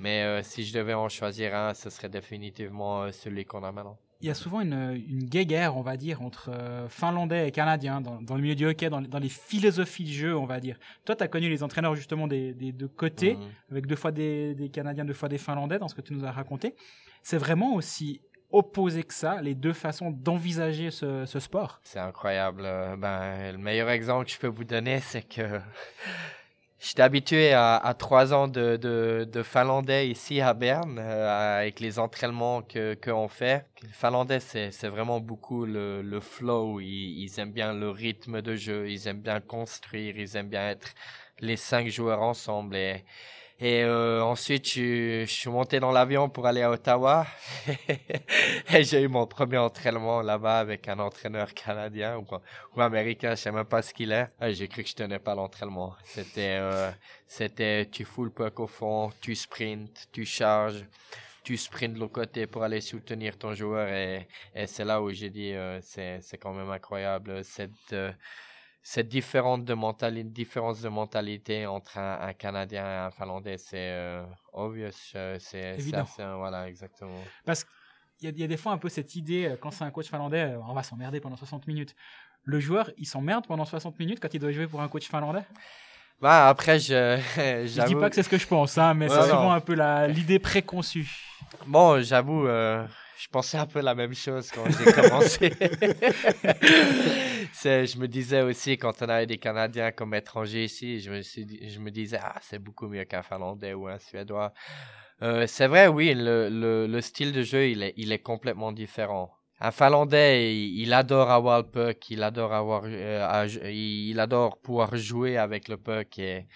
Mais euh, si je devais en choisir un, ce serait définitivement euh, celui qu'on a maintenant. Il y a souvent une, une guéguerre, on va dire, entre euh, Finlandais et Canadiens dans, dans, le milieu du hockey, dans, dans, les philosophies de jeu, on va dire. Toi, tu as connu les entraîneurs justement des, des deux côtés, mhm. avec deux fois des, des Canadiens, deux fois des Finlandais, dans ce que tu nous as raconté. C'est vraiment aussi opposé que ça, les deux façons d'envisager ce, sport C'est incroyable. Ben, le meilleur exemple que je peux vous donner, c'est que J'étais habitué à, trois ans de, finlandais ici à Berne, euh, avec les entraînements que qu'on fait. Finlandais, c'est, vraiment beaucoup le, flow. Ils, aiment bien le rythme de jeu, ils aiment bien construire, ils aiment bien être les cinq joueurs ensemble. Et euh, ensuite, je, je, suis monté dans l'avion pour aller à Ottawa. et j'ai eu mon premier entraînement là-bas avec un entraîneur canadien ou, américain, je sais même pas ce qu'il est. J'ai cru que je tenais pas l'entraînement. C'était, euh, c'était, tu fous le puck au fond, tu sprints, tu charges, tu sprints de l'autre côté pour aller soutenir ton joueur. Et, et c'est là où j'ai dit, euh, c'est, c'est quand même incroyable cette, euh, cette différence de, mentalité, différence de mentalité entre un, un Canadien et un Finlandais. C'est euh, obvious. euh, C'est, Évident. assez- voilà, exactement. Parce qu'il y, a- il y a des fois un peu cette idée, euh, quand c'est un coach finlandais, euh, on va s'emmerder pendant 60 minutes. Le joueur, il s'emmerde pendant 60 minutes quand il doit jouer pour un coach finlandais? Bah, après, je, Je dis pas que c'est ce que je pense, hein, mais Ouais, c'est souvent un peu l'idée préconçue. Bon, j'avoue, euh, je pensais un peu la même chose quand j'ai commencé. je me disais aussi, quand on avait des Canadiens comme étrangers ici, je me, je me disais, ah, c'est beaucoup mieux qu'un Finlandais ou un Suédois. Euh, c'est vrai, oui, le, le, le style de jeu, il est, il est complètement différent. Un Finlandais, il, adore avoir le puck, il adore avoir, euh, il adore pouvoir jouer avec le puck et,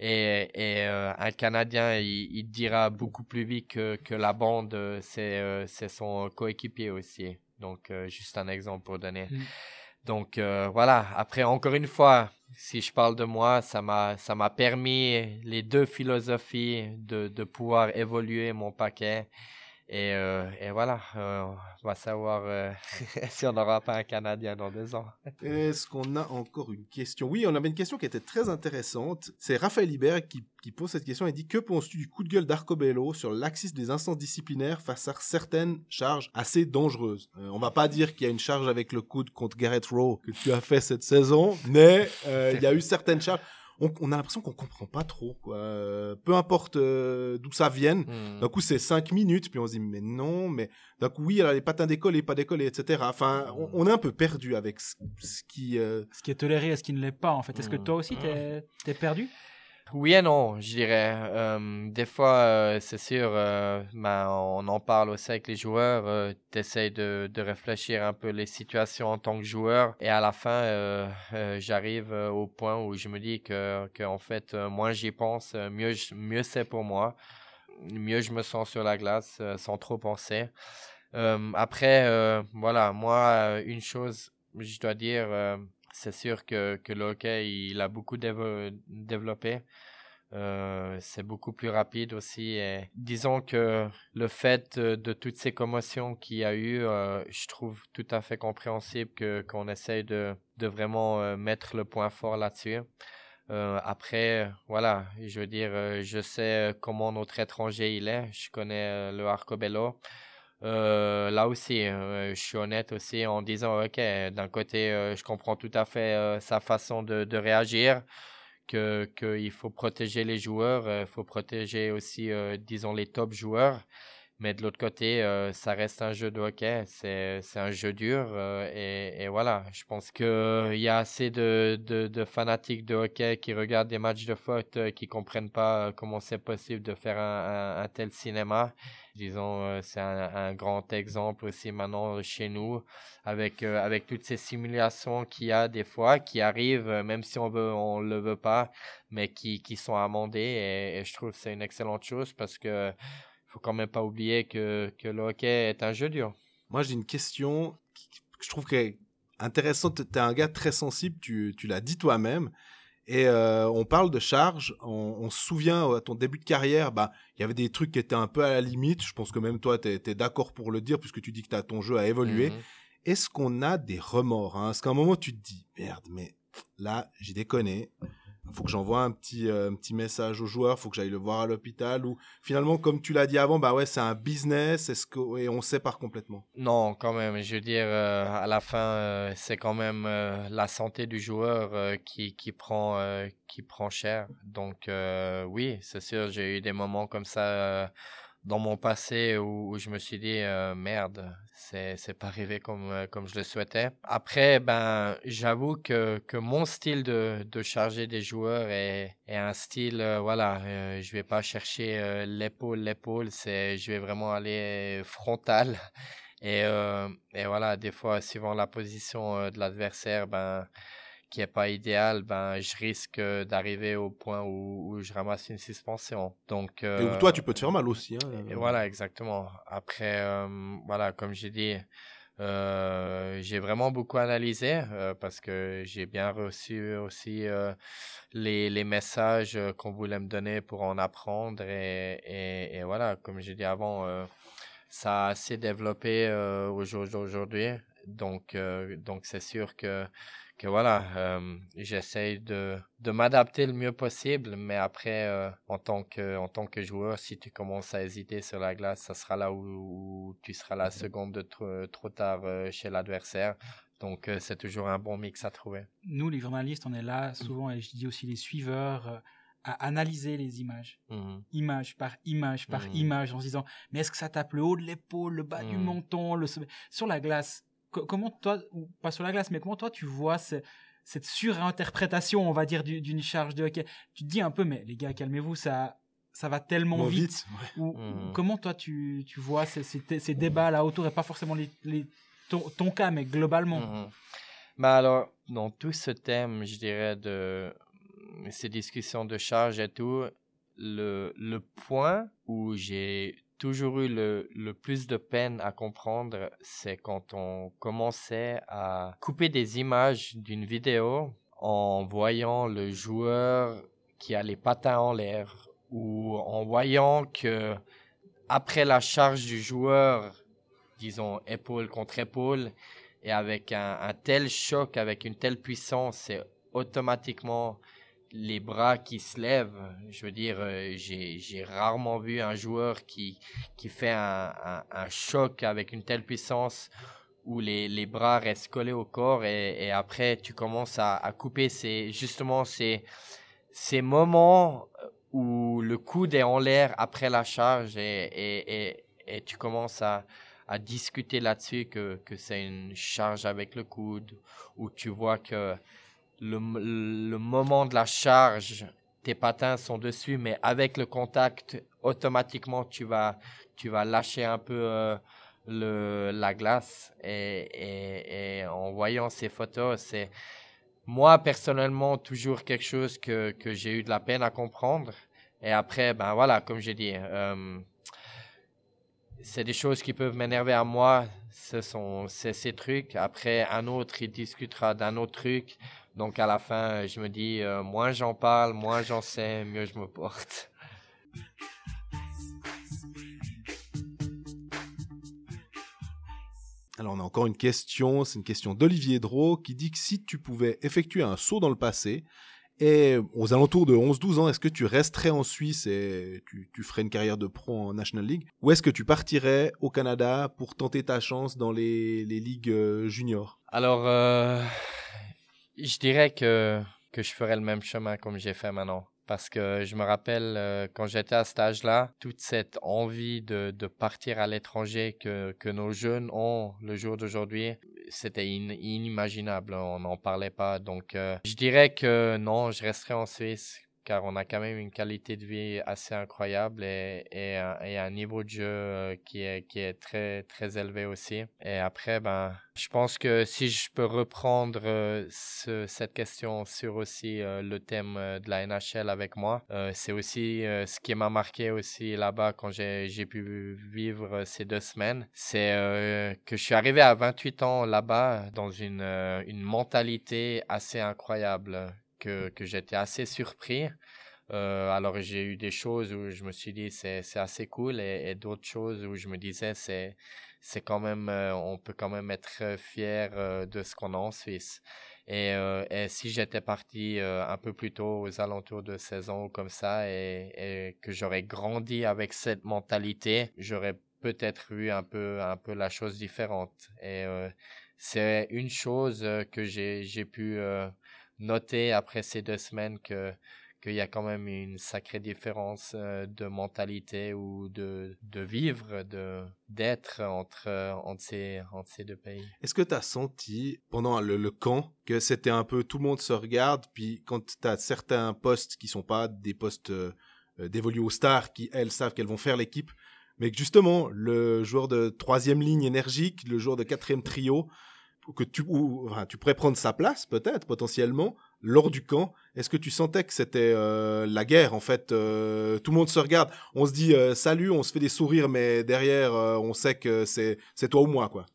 et, et euh, un Canadien, il, dira beaucoup plus vite que, que la bande, c'est c'est son coéquipier aussi. Donc, juste un exemple pour donner. Mm. Donc, euh, voilà. Après, encore une fois, si je parle de moi, ça m'a ça m'a permis les deux philosophies de, de pouvoir évoluer mon paquet. Et, euh, et voilà, euh, on va savoir euh, si on n'aura pas un Canadien dans deux ans. Est-ce qu'on a encore une question? Oui, on avait une question qui était très intéressante. C'est Raphaël Hibert qui, qui pose cette question. Il dit Que penses-tu du coup de gueule d'Arcobello sur l'axis des instances disciplinaires face à certaines charges assez dangereuses? Euh, On va pas dire qu'il y a une charge avec le coude contre Garrett Rowe que tu as fait cette saison, mais euh, il y a eu certaines charges. On, on a l'impression qu'on comprend pas trop. Quoi. Euh, Peu importe euh, d'où ça vienne. Hmm. D'un coup, c'est 5 minutes, puis on se dit, mais non, mais d'un coup, oui, alors les patins d'école et pas d'école, etc. Enfin, on, on est un peu perdu avec ce, ce qui. euh, Ce qui est toléré et ce qui ne l'est pas, en fait. Est-ce que Mm. toi aussi, t'es es perdu? Oui et non, je dirais. Euh, des fois, euh, c'est sûr, euh, ben, on en parle aussi avec les joueurs. Tu essaies de, de réfléchir un peu les situations en tant que joueur. Et à la fin, j'arrive au point où je me dis que, que en fait, moins j'y pense, mieux, mieux c'est pour moi. Mieux je me sens sur la glace sans trop penser. Après, voilà, moi, une chose, je dois dire, c'est sûr que, que le hockey, il a beaucoup développé. Euh, c'est beaucoup plus rapide aussi. Disons que le fait de, de toutes ces commotions qu'il y a eu, euh, je trouve tout à fait compréhensible que qu'on essaye de, de vraiment euh, mettre le point fort là-dessus. Euh, après, voilà, je veux dire, euh, je sais comment notre étranger il est. Je connais euh, le Arcobello. Euh, là aussi, euh, je suis honnête aussi en disant, ok, d'un côté, euh, je comprends tout à fait sa façon de, de réagir, que qu'il faut protéger les joueurs, il faut protéger aussi, disons, les top joueurs. Mais de l'autre côté, euh, ça reste un jeu de hockey, c'est un jeu dur euh, et, et voilà. Je pense que il y a assez de, de, de fanatiques de hockey qui regardent des matchs de foot euh, qui comprennent pas euh, comment c'est possible de faire un, un, tel cinéma. Disons, euh, c'est un, un grand exemple aussi maintenant chez nous avec euh, avec toutes ces simulations qu'il y a des fois qui arrivent euh, même si on veut on le veut pas mais qui qui sont amendées et, et je trouve que c'est une excellente chose parce que faut quand même pas oublier que, que le hockey est un jeu dur. Moi, j'ai une question que je trouve est intéressante. Tu es un gars très sensible, tu, tu l'as dit toi-même. Et euh, on parle de charge. On, on se souvient à ton début de carrière, bah, il y avait des trucs qui étaient un peu à la limite. Je pense que même toi, tu es, d'accord pour le dire, puisque tu dis que ton jeu a évolué. Mhm. Est-ce qu'on a des remords hein? Est-ce qu'à un moment, tu te dis, merde, mais là, j'ai déconné. Faut que j'envoie un petit, euh, un petit message au joueur, faut que j'aille le voir à l'hôpital, ou finalement, comme tu l'as dit avant, bah ouais, c'est un business, et on sépare complètement. Non, quand même. Je veux dire, euh, à la fin, euh, c'est quand même euh, la santé du joueur qui, qui, prend, qui prend cher. Donc, oui, c'est sûr, j'ai eu des moments comme ça dans mon passé où, je me suis dit, euh, merde, c'est, c'est pas arrivé comme, euh, comme je le souhaitais. Après, ben, j'avoue que, que mon style de, de charger des joueurs est, est un style, euh, voilà, euh, je vais pas chercher l'épaule, l'épaule, c'est, je vais vraiment aller frontal. Et, et voilà, des fois, suivant la position de l'adversaire, ben, qui est pas idéale, ben, je risque euh, d'arriver au point où, où je ramasse une suspension. Donc, Et euh, où toi, tu peux te faire mal aussi. Hein. et voilà, exactement. Après, euh, voilà, comme j'ai dit, Euh, j'ai vraiment beaucoup analysé euh, parce que j'ai bien reçu aussi euh, les, les, messages qu'on voulait me donner pour en apprendre et, et, et voilà, comme j'ai dit avant, ça a assez développé au jour d'aujourd'hui. Donc, donc c'est sûr que que voilà, euh, j'essaye de, de m'adapter le mieux possible, mais après, euh, en, tant que, en tant que joueur, si tu commences à hésiter sur la glace, ça sera là où, tu seras la seconde de trop, trop tard euh, chez l'adversaire. Donc, c'est toujours un bon mix à trouver. Nous, les journalistes, on est là souvent, et je dis aussi les suiveurs, à analyser les images, mmh image par image par mmh image, en se disant, mais est-ce que ça tape le haut de l'épaule, le bas du mmh. menton, le sur la glace comment toi, ou pas sur la glace, mais comment toi tu vois cette surinterprétation, on va dire, d'une charge de hockey? Tu te dis un peu, mais les gars, calmez-vous, ça, ça va tellement vite. Mmh. Comment toi tu, tu vois ces, ces, débats là autour, et pas forcément les, ton, cas, mais globalement? Mmh bah alors, dans tout ce thème, je dirais, de ces discussions de charge et tout, le, le point où j'ai toujours eu le, plus de peine à comprendre, c'est quand on commençait à couper des images d'une vidéo en voyant le joueur qui a les patins en l'air ou en voyant que après la charge du joueur, disons épaule contre épaule, et avec un, un tel choc, avec une telle puissance, c'est automatiquement les bras qui se lèvent. Je veux dire, euh, j'ai rarement vu un joueur qui, qui fait un, un, choc avec une telle puissance où les, les bras restent collés au corps et, après tu commences à, couper ces, justement ces, ces moments où le coude est en l'air après la charge et, et, et, et tu commences à, à discuter là-dessus que, que c'est une charge avec le coude, où tu vois que le, le, moment de la charge, tes patins sont dessus, mais avec le contact, automatiquement, tu vas, tu vas lâcher un peu euh, le, la glace. Et, en voyant ces photos, c'est moi, personnellement, toujours quelque chose que, que j'ai eu de la peine à comprendre. Et après, ben voilà, comme j'ai dit, euh, c'est des choses qui peuvent m'énerver à moi. Ce sont ces trucs. Après, un autre, il discutera d'un autre truc. Donc à la fin, je me dis, euh, moins j'en parle, moins j'en sais, mieux je me porte. Alors on a encore une question, c'est une question d'Olivier Drault qui dit que si tu pouvais effectuer un saut dans le passé, et aux alentours de 11-12 ans, est-ce que tu resterais en Suisse et tu, tu, ferais une carrière de pro en National League? Ou est-ce que tu partirais au Canada pour tenter ta chance dans les, les ligues euh, juniors? Alors, euh, je dirais que, que je ferais le même chemin comme j'ai fait maintenant. Parce que je me rappelle, euh, quand j'étais à cet âge-là, toute cette envie de, de partir à l'étranger que, que nos jeunes ont le jour d'aujourd'hui, c'était inimaginable. On n'en parlait pas. Donc, euh, je dirais que non, je resterai en Suisse car on a quand même une qualité de vie assez incroyable et, et, un, niveau de jeu euh, qui est, qui est très, très élevé aussi. Et après, ben, je pense que si je peux reprendre euh, ce, cette question sur aussi euh, le thème de la NHL avec moi, c'est aussi ce qui m'a marqué aussi là-bas quand j'ai pu vivre ces deux semaines. C'est que je suis arrivé à 28 ans là-bas dans une, une mentalité assez incroyable que, j'étais assez surpris. Euh, alors j'ai eu des choses où je me suis dit c'est assez cool et, d'autres choses où je me disais c'est c'est quand même euh, on peut quand même être fier euh, de ce qu'on a en Suisse et, et si j'étais parti un peu plus tôt aux alentours de 16 ans ou comme ça et, et que j'aurais grandi avec cette mentalité j'aurais peut-être eu un peu un peu la chose différente et c'est une chose que j'ai j'ai pu noter après ces deux semaines que qu'il y a quand même une sacrée différence euh, de mentalité ou de, de vivre, de d'être entre, entre, ces, entre ces deux pays? Est-ce que tu as senti pendant le, le camp que c'était un peu tout le monde se regarde, puis quand tu as certains postes qui sont pas des postes euh, dévolus aux stars qui, elles, savent qu'elles vont faire l'équipe, mais que justement, le joueur de troisième ligne énergique, le joueur de quatrième trio, que tu, ou, enfin, tu pourrais prendre sa place peut-être potentiellement lors du camp. Est-ce que tu sentais que c'était euh, la guerre en fait euh, Tout le monde se regarde, on se dit euh, salut, on se fait des sourires, mais derrière on sait que c'est c'est toi ou moi quoi.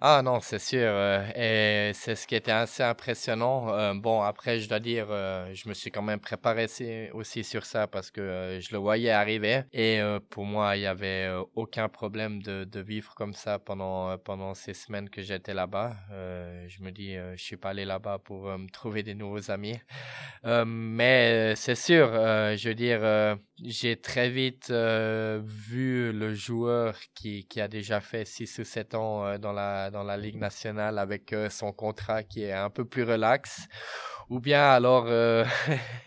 Ah non, c'est sûr. euh, et c'est ce qui était assez impressionnant. Euh, bon, après, je dois dire, euh, je me suis quand même préparé si- aussi sur ça parce que je le voyais arriver. Et pour moi, il n'y avait aucun problème de, vivre comme ça pendant, pendant ces semaines que j'étais là-bas. Je me dis, euh, je suis pas allé là-bas pour me trouver des nouveaux amis. Mais c'est sûr, je veux dire, j'ai très vite vu le joueur qui, qui a déjà fait 6 ou 7 ans dans, la, dans la Ligue nationale avec euh, son contrat qui est un peu plus relax. Ou bien alors euh,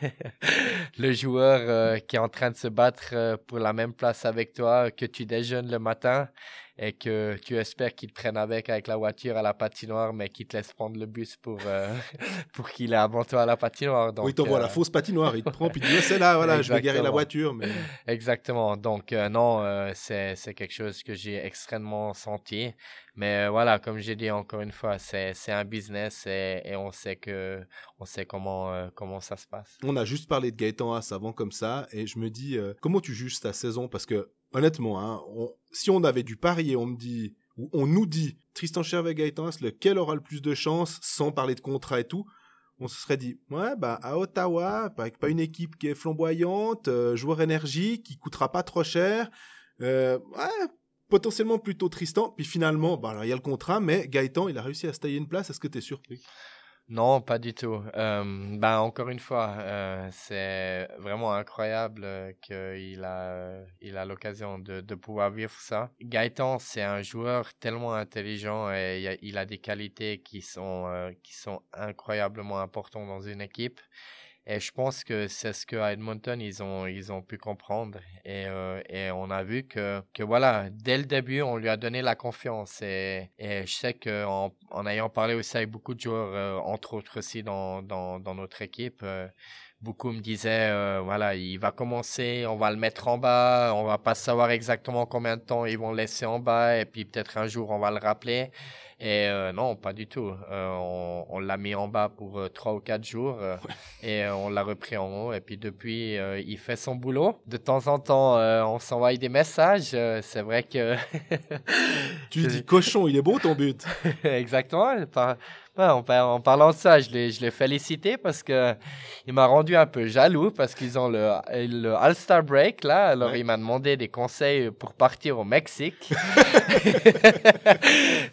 le joueur euh, qui est en train de se battre pour la même place avec toi, que tu déjeunes le matin et que tu espères qu'il te prenne avec avec la voiture à la patinoire, mais qu'il te laisse prendre le bus pour, euh, pour qu'il est avant toi à la patinoire. Donc, oui, il t'envoie euh, la fausse patinoire, il te prend, puis il dit Ouais, c'est là, voilà, je vais garer la voiture. Mais... Exactement. Donc, euh, non, euh, c'est, c'est quelque chose que j'ai extrêmement senti. Mais voilà, comme j'ai dit encore une fois, c'est, c'est un business et, et on sait que, on sait comment, comment ça se passe. On a juste parlé de Gaëtan Haas avant comme ça, et je me dis, comment tu juges ta saison? Parce que, honnêtement, hein, on- si on avait dû parier, on me dit, ou on nous dit, Tristan Chervet, Gaëtan lequel aura le plus de chance, sans parler de contrat et tout, on se serait dit, ouais, bah, à Ottawa, avec pas une équipe qui est flamboyante, euh, joueur énergie, qui coûtera pas trop cher, euh, ouais, potentiellement plutôt Tristan, puis finalement, bah, il y a le contrat, mais Gaëtan, il a réussi à se tailler une place, est-ce que tu es surpris Non, pas du tout. Ben, encore une fois, euh, c'est vraiment incroyable euh, qu'il a, il a l'occasion de, pouvoir vivre ça. Gaëtan, c'est un joueur tellement intelligent et il a, des qualités qui sont incroyablement importantes dans une équipe. Et je pense que c'est ce que à Edmonton ils ont ils ont pu comprendre. Et euh, et on a vu que que voilà dès le début on lui a donné la confiance. Et et je sais que en, en ayant parlé aussi avec beaucoup de joueurs euh, entre autres aussi dans dans dans notre équipe euh, beaucoup me disaient euh, voilà il va commencer on va le mettre en bas on va pas savoir exactement combien de temps ils vont le laisser en bas et puis peut-être un jour on va le rappeler et euh, non, pas du tout. Euh, on on l'a mis en bas pour euh, trois ou quatre jours euh, et euh, on l'a repris en haut. Et puis depuis, euh, il fait son boulot. De temps en temps, euh, on s'envoie des messages. Euh, c'est vrai que Tu dis, cochon, il est beau ton but exactement. Par- ouais, en, par- en parlant de ça, je l'ai je l'ai félicité parce que il m'a rendu un peu jaloux parce qu'ils ont le, le All-Star Break là. Alors Ouais. il m'a demandé des conseils pour partir au Mexique.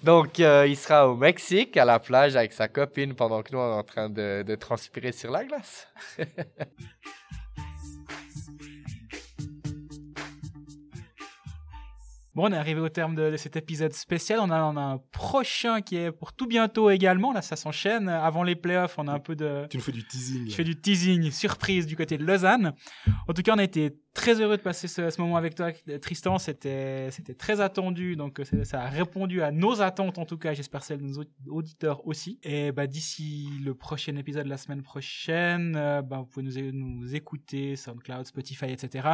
Donc euh, il sera au Mexique à la plage avec sa copine pendant que nous on est en train de, de transpirer sur la glace. Bon, on est arrivé au terme de, de cet épisode spécial. On a, on a un prochain qui est pour tout bientôt également. Là, ça s'enchaîne. Avant les playoffs, on a un peu de. Tu nous fais du teasing. Je fais du teasing surprise du côté de Lausanne. En tout cas, on a été très heureux de passer ce, ce moment avec toi, Tristan. C'était, c'était très attendu, donc euh, ça, a répondu à nos attentes en tout cas. J'espère celles de nos aud- auditeurs aussi. Et bah d'ici le prochain épisode la semaine prochaine, euh, bah, vous pouvez nous, nous écouter SoundCloud, Spotify, etc.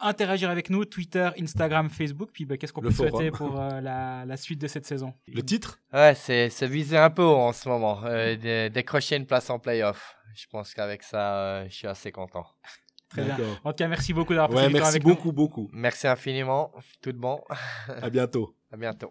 Interagir avec nous, Twitter, Instagram, Facebook. Puis bah, qu'est-ce qu'on peut forum. souhaiter pour euh, la, la suite de cette saison? Le titre? Ouais, c'est c'est visé un peu haut en ce moment. euh, décrocher une place en playoff. Je pense qu'avec ça, euh, je suis assez content. Très bien. En tout cas, merci beaucoup d'avoir passé Ouais, du temps merci avec nous. beaucoup, beaucoup. Merci infiniment. Tout de bon. À bientôt. À bientôt.